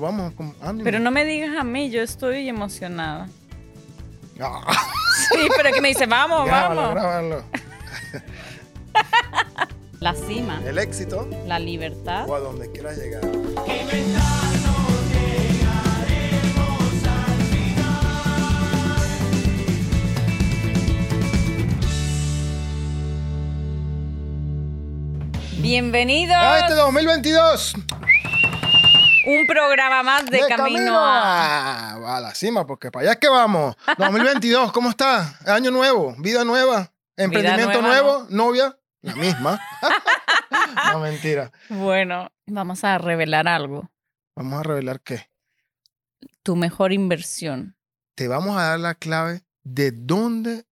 Vamos, con. Pero no me digas a mí, yo estoy emocionada. Ah, Sí, pero que me dice, vamos, grábalo, vamos. grábalo. La cima, El éxito la libertad. o a donde quieras llegar. Bienvenidos ¡Ah, este 2022! Un programa más de, camino, a... a... a la cima, porque para allá es que vamos. 2022, ¿cómo está? Año nuevo, vida nueva, emprendimiento nueva, nuevo, novia, la misma. no, mentira. Bueno, vamos a revelar algo. Vamos a revelar qué. Tu mejor inversión. Te vamos a dar la clave de dónde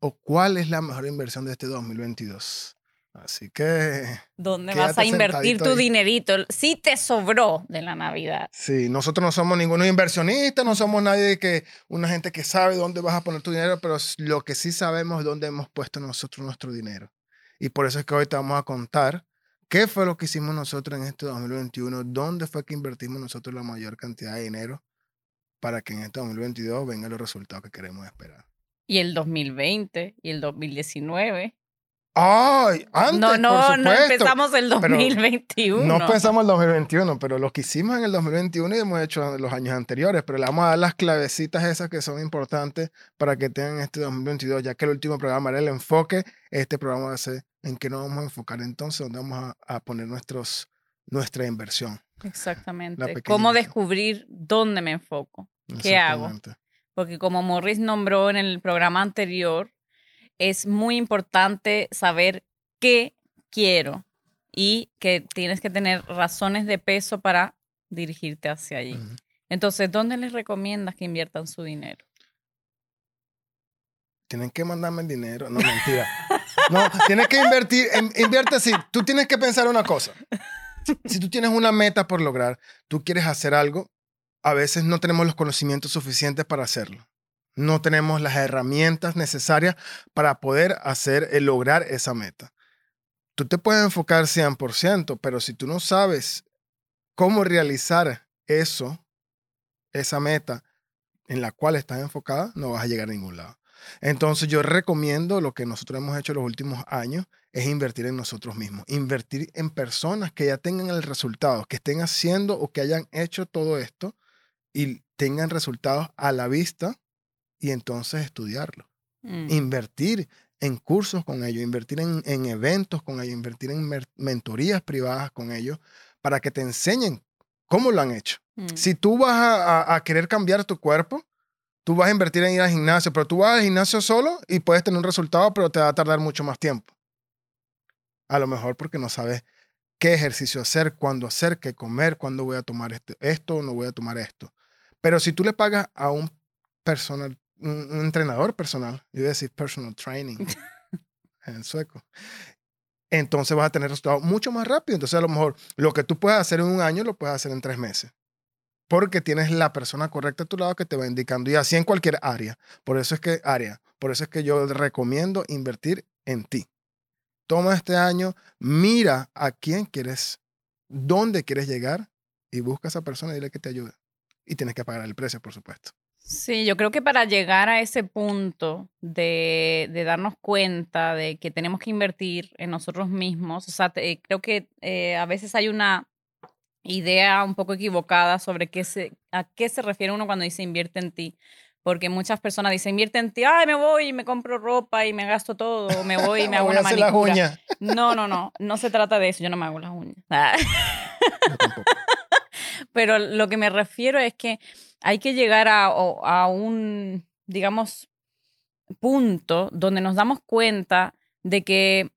o cuál es la mejor inversión de este 2022. Así que, ¿Dónde vas a invertir tu ahí. dinerito? Si te sobró de la Navidad. sí, nosotros no somos ningunos inversionistas, no somos nadie que, una gente que sabe dónde vas a poner tu dinero, pero lo que sí sabemos es dónde hemos puesto nosotros nuestro dinero. Y por eso es que hoy te vamos a contar qué fue lo que hicimos nosotros en este 2021, dónde fue que invertimos nosotros la mayor cantidad de dinero para que en este 2022 vengan los resultados que queremos esperar. Y el 2020 y el 2019. ¡Ay! Antes, no, por no, no supuesto. empezamos el 2021. No pensamos el 2021, pero lo que hicimos en el 2021 y hemos hecho en los años anteriores, pero le vamos a dar las clavecitas esas que son importantes para que tengan este 2022, ya que el último programa era el enfoque, este programa va a ser en qué nos vamos a enfocar entonces, dónde vamos a, a poner nuestros, nuestra inversión. Exactamente. ¿Cómo descubrir dónde me enfoco? ¿Qué hago? Porque como Morris nombró en el programa anterior, es muy importante saber qué quiero y que tienes que tener razones de peso para dirigirte hacia allí. Entonces, ¿dónde les recomiendas que inviertan su dinero? Tienen que mandarme el dinero. No, mentira. No, tienes que invertir. invierte así. Tú tienes que pensar una cosa. Si tú tienes una meta por lograr, tú quieres hacer algo, a veces no tenemos los conocimientos suficientes para hacerlo. No tenemos las herramientas necesarias para poder hacer, lograr esa meta. Tú te puedes enfocar 100%, pero si tú no sabes cómo realizar eso, esa meta en la cual estás enfocada, no vas a llegar a ningún lado. Entonces yo recomiendo lo que nosotros hemos hecho los últimos años es invertir en nosotros mismos, invertir en personas que ya tengan el resultado, que estén haciendo o que hayan hecho todo esto y tengan resultados a la vista y entonces estudiarlo. Mm. Invertir en cursos con ellos, invertir en, en eventos con ellos, invertir en mentorías privadas con ellos para que te enseñen cómo lo han hecho. Mm. Si tú vas a, a- a querer cambiar tu cuerpo, tú vas a invertir en ir al gimnasio, pero tú vas al gimnasio solo y puedes tener un resultado, pero te va a tardar mucho más tiempo. A lo mejor porque no sabes qué ejercicio hacer, cuándo hacer, qué comer, cuándo voy a tomar esto o no voy a tomar esto. Pero si tú le pagas a un personal, un, un entrenador personal, yo iba a decir personal training en sueco, entonces vas a tener resultados mucho más rápido. Entonces, a lo mejor lo que tú puedes hacer en un año lo puedes hacer en tres meses. Porque tienes la persona correcta a tu lado que te va indicando. Y así en cualquier área. Por eso es que, área, por eso es que yo recomiendo invertir en ti. Toma este año, mira a quién quieres, dónde quieres llegar y busca a esa persona y dile que te ayude. Y tienes que pagar el precio, por supuesto. Sí, yo creo que para llegar a ese punto de, de darnos cuenta de que tenemos que invertir en nosotros mismos, o sea, te- creo que eh, a veces hay una idea un poco equivocada sobre qué se, a qué se refiere uno cuando dice invierte en ti. Porque muchas personas dicen invierte en ti, ay, me voy y me compro ropa y me gasto todo, o me voy y me hago una hacer las manicura. uñas. No, no, no, no se trata de eso, yo no me hago las uñas. Pero lo que me refiero es que hay que llegar a, un, digamos, punto donde nos damos cuenta de que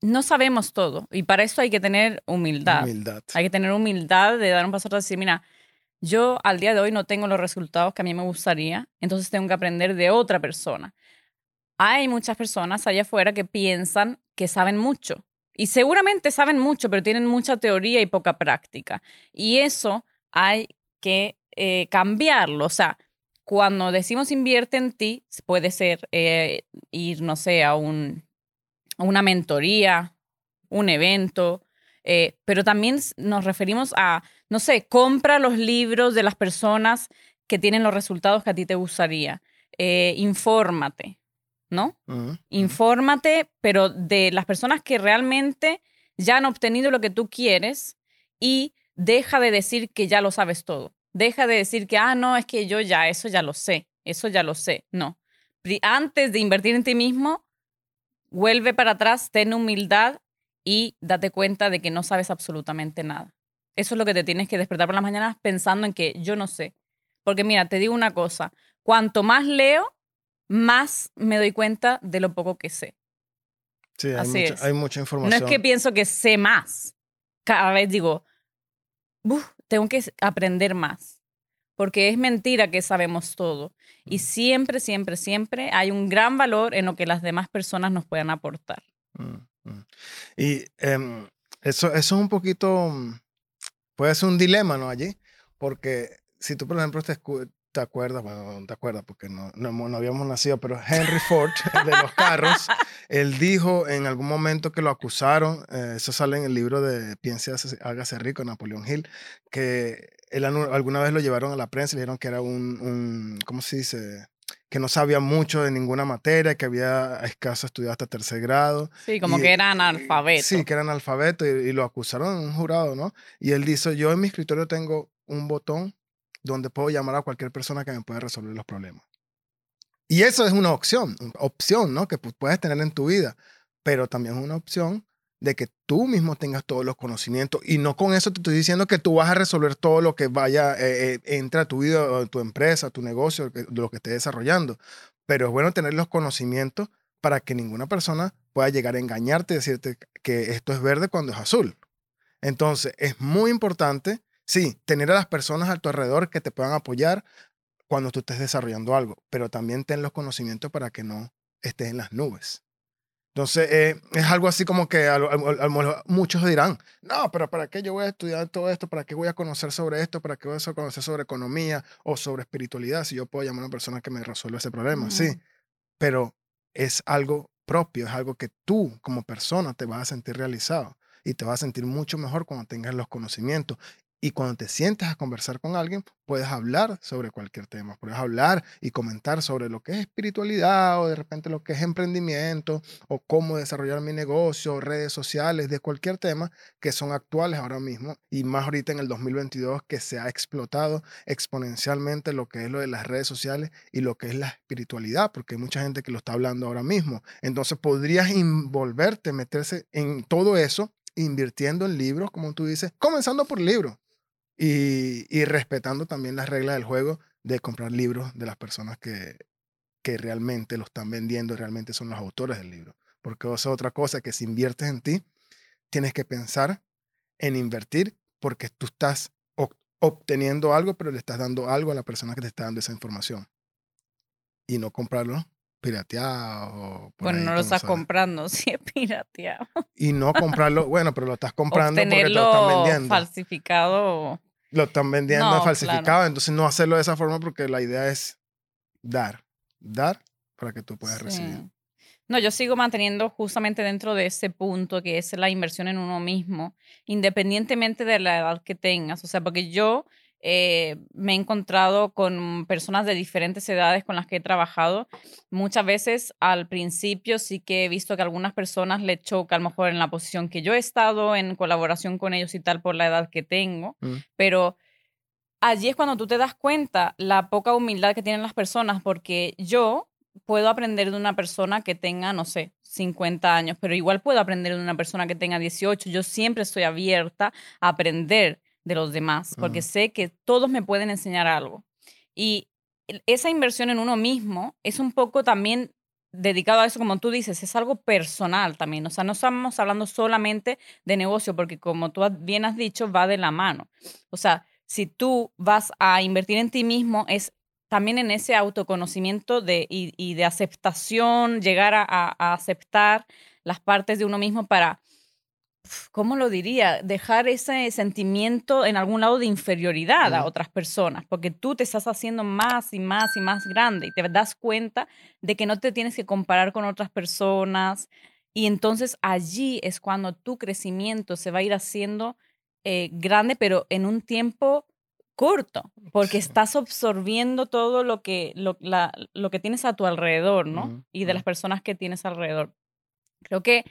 no sabemos todo. Y para eso hay que tener humildad. Humildad. Hay que tener humildad de dar un paso atrás y decir, mira, yo al día de hoy no tengo los resultados que a mí me gustaría, entonces tengo que aprender de otra persona. Hay muchas personas allá afuera que piensan que saben mucho. Y seguramente saben mucho, pero tienen mucha teoría y poca práctica. Y eso hay que eh, cambiarlo. O sea, cuando decimos invierte en ti, puede ser eh, ir, no sé, a, un, a una mentoría, un evento, Eh, pero también nos referimos a, no sé, compra los libros de las personas que tienen los resultados que a ti te gustaría. Eh, infórmate, ¿no? Infórmate, pero de las personas que realmente ya han obtenido lo que tú quieres y deja de decir que ya lo sabes todo. Deja de decir que, ah, no, es que yo ya, eso ya lo sé, eso ya lo sé. No. Antes de invertir en ti mismo, vuelve para atrás, ten humildad y date cuenta de que no sabes absolutamente nada. Eso es lo que te tienes que despertar por las mañanas pensando en que yo no sé. Porque mira, te digo una cosa, cuanto más leo, más me doy cuenta de lo poco que sé. Sí, hay, mucha, hay mucha, información. No es que pienso que sé más. Cada vez digo, tengo que aprender más. Porque es mentira que sabemos todo. Y siempre, siempre, siempre hay un gran valor en lo que las demás personas nos puedan aportar. Mm, mm. Y em, eso, eso es un poquito, puede ser un dilema, ¿no? Allí, porque si tú, por ejemplo, te, te acuerdas, bueno, no te acuerdas porque no, no, habíamos nacido, pero Henry Ford de los carros, él dijo en algún momento que lo acusaron, eh, eso sale en el libro de Piense, hágase rico, Napoleón Hill, que él alguna vez lo llevaron a la prensa y le dijeron que era un, un ¿cómo se dice? que no sabía mucho de ninguna materia, que había escaso estudiado hasta tercer grado. Sí, como que era analfabeto. Sí, que era analfabeto y, y, lo acusaron en un jurado, ¿no? Y él dice, yo en mi escritorio tengo un botón donde puedo llamar a cualquier persona que me pueda resolver los problemas. Y eso es una opción, opción, ¿no? Que puedes tener en tu vida, pero también es una opción de que tú mismo tengas todos los conocimientos y no con eso te estoy diciendo que tú vas a resolver todo lo que vaya, eh, eh entra a tu vida, a tu empresa, a tu negocio, lo que estés desarrollando, pero es bueno tener los conocimientos para que ninguna persona pueda llegar a engañarte y decirte que esto es verde cuando es azul. Entonces, es muy importante Sí, tener a las personas a tu alrededor que te puedan apoyar cuando tú estés desarrollando algo, pero también ten los conocimientos para que no estés en las nubes. Entonces, eh, es algo así como que muchos dirán, no, pero ¿para qué yo voy a estudiar todo esto? ¿Para qué voy a conocer sobre esto? ¿Para qué voy a conocer sobre economía o sobre espiritualidad si yo puedo llamar a una persona que me resuelva ese problema? Sí, pero es algo propio, es algo que tú como persona te vas a sentir realizado y te vas a sentir mucho mejor cuando tengas los conocimientos y cuando te sientes a conversar con alguien, puedes hablar sobre cualquier tema, puedes hablar y comentar sobre lo que es espiritualidad o de repente lo que es emprendimiento o cómo desarrollar mi negocio, redes sociales, de cualquier tema que son actuales ahora mismo y más ahorita en el 2022 que se ha explotado exponencialmente lo que es lo de las redes sociales y lo que es la espiritualidad, porque hay mucha gente que lo está hablando ahora mismo. Entonces podrías envolverte, meterse en todo eso invirtiendo en libros, como tú dices, comenzando por libros y, respetando también las reglas del juego de comprar libros de las personas que, que realmente lo están vendiendo y realmente son los autores del libro. Porque eso es otra cosa que si inviertes en ti, tienes que pensar en invertir porque tú estás obteniendo algo, pero le estás dando algo a la persona que te está dando esa información. Y no comprarlo pirateado. bueno, no lo estás comprando, si es pirateado. Y no comprarlo, bueno, pero lo estás comprando porque te lo están vendiendo. falsificado lo están vendiendo falsificado, entonces no hacerlo de esa forma porque la idea es dar, dar para que tú puedas recibir. No, yo sigo manteniendo justamente dentro de ese punto que es la inversión en uno mismo, independientemente de la edad que tengas. O sea, porque yo eh, me he encontrado con personas de diferentes edades con las que he trabajado. Muchas veces al principio sí que he visto que a algunas personas le choca a lo mejor en la posición que yo he estado, en colaboración con ellos y tal por la edad que tengo, mm. pero allí es cuando tú te das cuenta la poca humildad que tienen las personas, porque yo puedo aprender de una persona que tenga, no sé, 50 años, pero igual puedo aprender de una persona que tenga 18. Yo siempre estoy abierta a aprender de los demás, porque sé que todos me pueden enseñar algo. Y esa inversión en uno mismo es un poco también dedicado a eso, como tú dices, es algo personal también. O sea, no estamos hablando solamente de negocio, porque como tú bien has dicho, va de la mano. O sea, si tú vas a invertir en ti mismo, es también en ese autoconocimiento de, y, de aceptación, llegar a aceptar las partes de uno mismo para ¿cómo lo diría? Dejar ese sentimiento en algún lado de inferioridad a otras personas, porque tú te estás haciendo más y más y más grande y te das cuenta de que no te tienes que comparar con otras personas Y entonces allí es cuando tu crecimiento se va a ir haciendo eh, grande, pero en un tiempo corto, porque estás absorbiendo todo lo que, lo, la- lo que tienes a tu alrededor, ¿no? Y de las personas que tienes alrededor. Creo que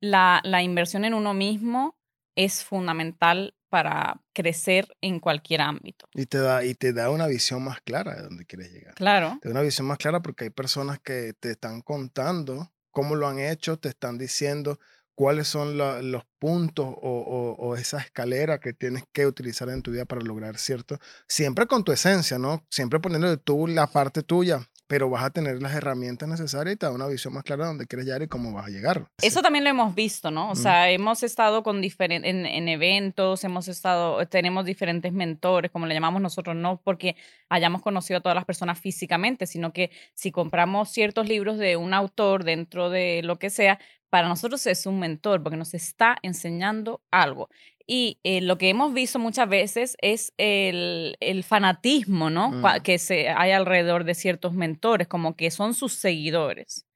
la, la inversión en uno mismo es fundamental para crecer en cualquier ámbito. Y te da, y te da una visión más clara de dónde quieres llegar. Claro, Te da una visión más clara porque hay personas que te están contando cómo lo han hecho, te están diciendo cuáles son la- los puntos o, o- o esa escalera que tienes que utilizar en tu vida para lograr cierto, siempre con tu esencia, ¿no? Siempre poniendo tú la parte tuya, pero vas a tener las herramientas necesarias y te da una visión más clara de dónde quieres llegar y cómo vas a llegar. Eso también lo hemos visto, ¿no? O sea, hemos estado con diferen- en, en eventos, hemos estado, tenemos diferentes mentores, como le llamamos nosotros, no porque hayamos conocido a todas las personas físicamente, sino que si compramos ciertos libros de un autor dentro de lo que sea, para nosotros es un mentor porque nos está enseñando algo. Y eh, lo que hemos visto muchas veces es el, el fanatismo, ¿no? Mm. Que se, hay alrededor de ciertos mentores, como que son sus seguidores.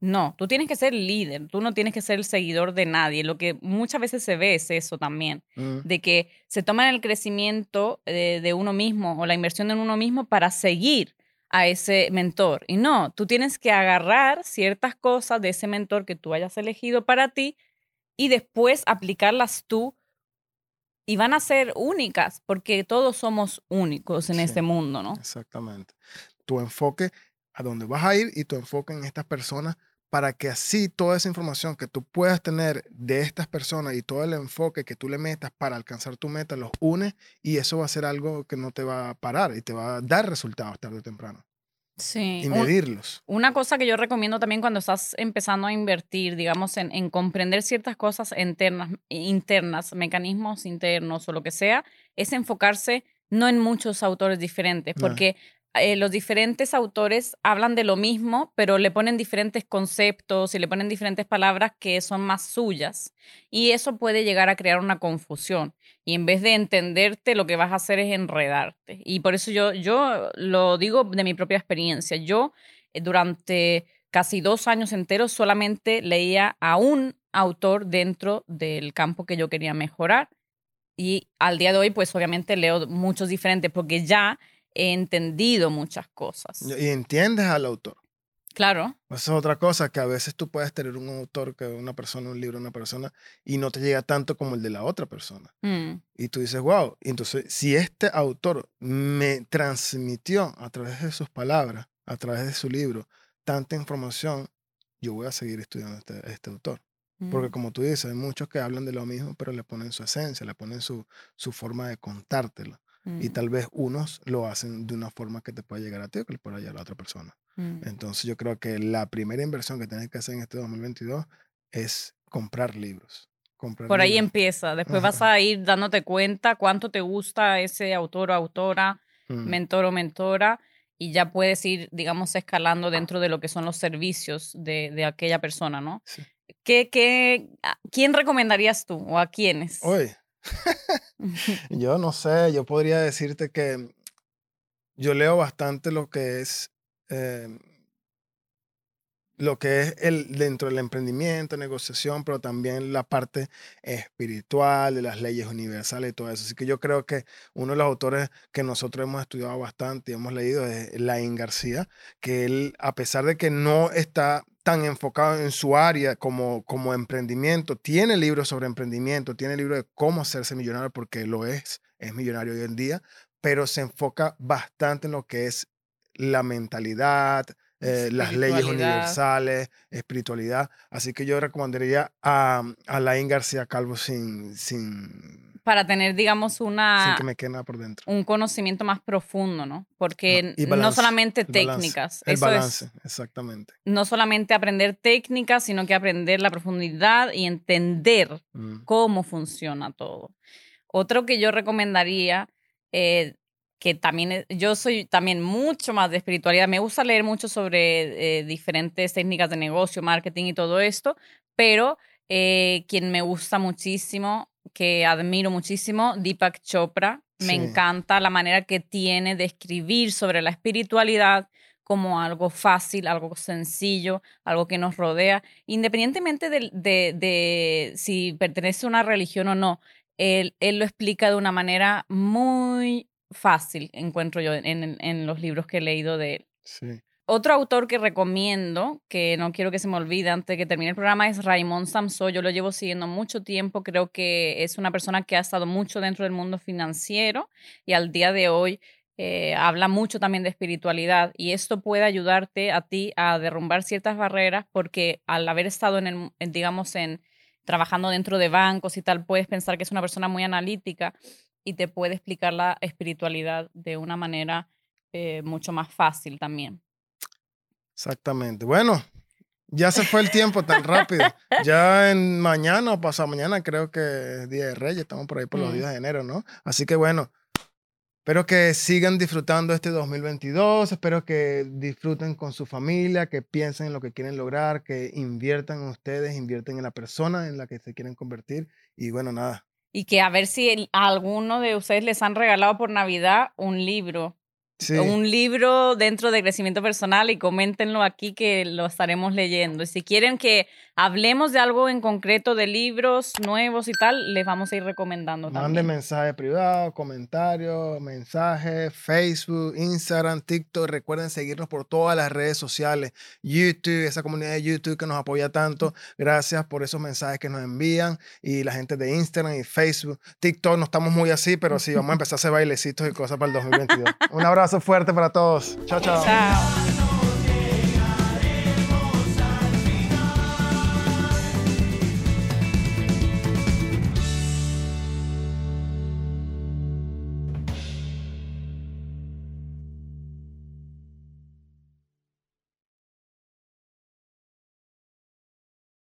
No, tú tienes que ser líder, tú no tienes que ser el seguidor de nadie. Lo que muchas veces se ve es eso también, Mm, de que se toman el crecimiento eh, de uno mismo o la inversión en uno mismo para seguir a ese mentor. Y no, tú tienes que agarrar ciertas cosas de ese mentor que tú hayas elegido para ti y después aplicarlas tú y van a ser únicas porque todos somos únicos en Sí. este mundo, ¿no? Exactamente. Tu enfoque a dónde vas a ir y tu enfoque en estas personas para que así toda esa información que tú puedas tener de estas personas y todo el enfoque que tú le metas para alcanzar tu meta los unes y eso va a ser algo que no te va a parar y te va a dar resultados tarde o temprano Sí. y medirlos. Una cosa que yo recomiendo también cuando estás empezando a invertir, digamos, en, en comprender ciertas cosas internas, internas, mecanismos internos o lo que sea, es enfocarse no en muchos autores diferentes, No. Eh, los diferentes autores hablan de lo mismo, pero le ponen diferentes conceptos y le ponen diferentes palabras que son más suyas. Y eso puede llegar a crear una confusión. Y en vez de entenderte, lo que vas a hacer es enredarte. Y por eso yo, yo lo digo de mi propia experiencia. Yo eh, durante casi dos años enteros solamente leía a un autor dentro del campo que yo quería mejorar. Y al día de hoy, pues obviamente leo muchos diferentes porque ya he entendido muchas cosas. Y entiendes al autor. Claro, Esa es otra cosa, que a veces tú puedes tener un autor, que una persona, un libro, una persona, y no te llega tanto como el de la otra persona. mm, Y tú dices, wow, y entonces si este autor me transmitió a través de sus palabras, a través de su libro, tanta información, yo voy a seguir estudiando este, este autor. Porque mm, como tú dices, hay muchos que hablan de lo mismo, pero le ponen su esencia, le ponen su, su forma de contártelo. Y mm, tal vez unos lo hacen de una forma que te pueda llegar a ti o que le pueda llegar a la otra persona. mm. Entonces yo creo que la primera inversión que tienes que hacer en este 2022 es comprar libros. Comprar Por ahí empieza. Después vas a ir dándote cuenta cuánto te gusta ese autor o autora, Mm. mentor o mentora, y ya puedes ir, digamos, escalando dentro de lo que son los servicios de, de aquella persona, ¿no? Sí. ¿Qué, qué, ¿Quién recomendarías tú o a quiénes? Oye, yo no sé, yo podría decirte que yo leo bastante lo que es eh, lo que es el dentro del emprendimiento, negociación, pero también la parte espiritual de las leyes universales y todo eso. Así que yo creo que uno de los autores que nosotros hemos estudiado bastante y hemos leído es Laín García, que él, a pesar de que no está tan enfocado en su área como, como emprendimiento, tiene libros sobre emprendimiento, tiene libros de cómo hacerse millonario, porque lo es, es millonario hoy en día, pero se enfoca bastante en lo que es la mentalidad, eh, las leyes universales, espiritualidad. Así que yo recomendaría a, a Laín García Calvo sin, sin, Para tener, digamos, una, que me por dentro. un conocimiento más profundo, ¿no? Porque no balance, solamente El balance, técnicas, El eso balance, es exactamente. no solamente aprender técnicas, sino que aprender la profundidad y entender Mm, cómo funciona todo. Otro que yo recomendaría, eh, que también yo soy también mucho más de espiritualidad, me gusta leer mucho sobre eh, diferentes técnicas de negocio, marketing y todo esto, pero eh, quien me gusta muchísimo, que admiro muchísimo, Deepak Chopra, me Sí. encanta la manera que tiene de escribir sobre la espiritualidad como algo fácil, algo sencillo, algo que nos rodea, independientemente de, de, si pertenece a una religión o no. Él, él, lo explica de una manera muy fácil, encuentro yo, en, en los libros que he leído de él. Sí. Otro autor que recomiendo, que no quiero que se me olvide antes de que termine el programa, es Raymond Samso. Yo lo llevo siguiendo mucho tiempo. Creo que es una persona que ha estado mucho dentro del mundo financiero y al día de hoy eh, habla mucho también de espiritualidad y esto puede ayudarte a ti a derrumbar ciertas barreras porque al haber estado en el, digamos, en trabajando dentro de bancos y tal, puedes pensar que es una persona muy analítica y te puede explicar la espiritualidad de una manera eh, mucho más fácil también. Exactamente. Bueno, ya se fue el tiempo tan rápido. Ya en mañana o pasado mañana creo que es Día de Reyes, estamos por ahí por los mm. días de enero, ¿no? Así que bueno, espero que sigan disfrutando este 2022, espero que disfruten con su familia, que piensen en lo que quieren lograr, que inviertan en ustedes, invierten en la persona en la que se quieren convertir y bueno, nada. Y que a ver si a alguno de ustedes les han regalado por Navidad un libro un libro dentro de crecimiento personal y coméntenlo aquí que lo estaremos leyendo. Y si quieren que hablemos de algo en concreto, de libros nuevos y tal, les vamos a ir recomendando también. Manden mensajes privados, comentarios, mensajes, Facebook, Instagram, TikTok. Recuerden seguirnos por todas las redes sociales, YouTube, esa comunidad de YouTube que nos apoya tanto. Gracias por esos mensajes que nos envían y la gente de Instagram y Facebook. TikTok no estamos muy así, pero sí, vamos a empezar a hacer bailecitos y cosas para el 2022. Un abrazo fuerte para todos. Chao, chao. Chao.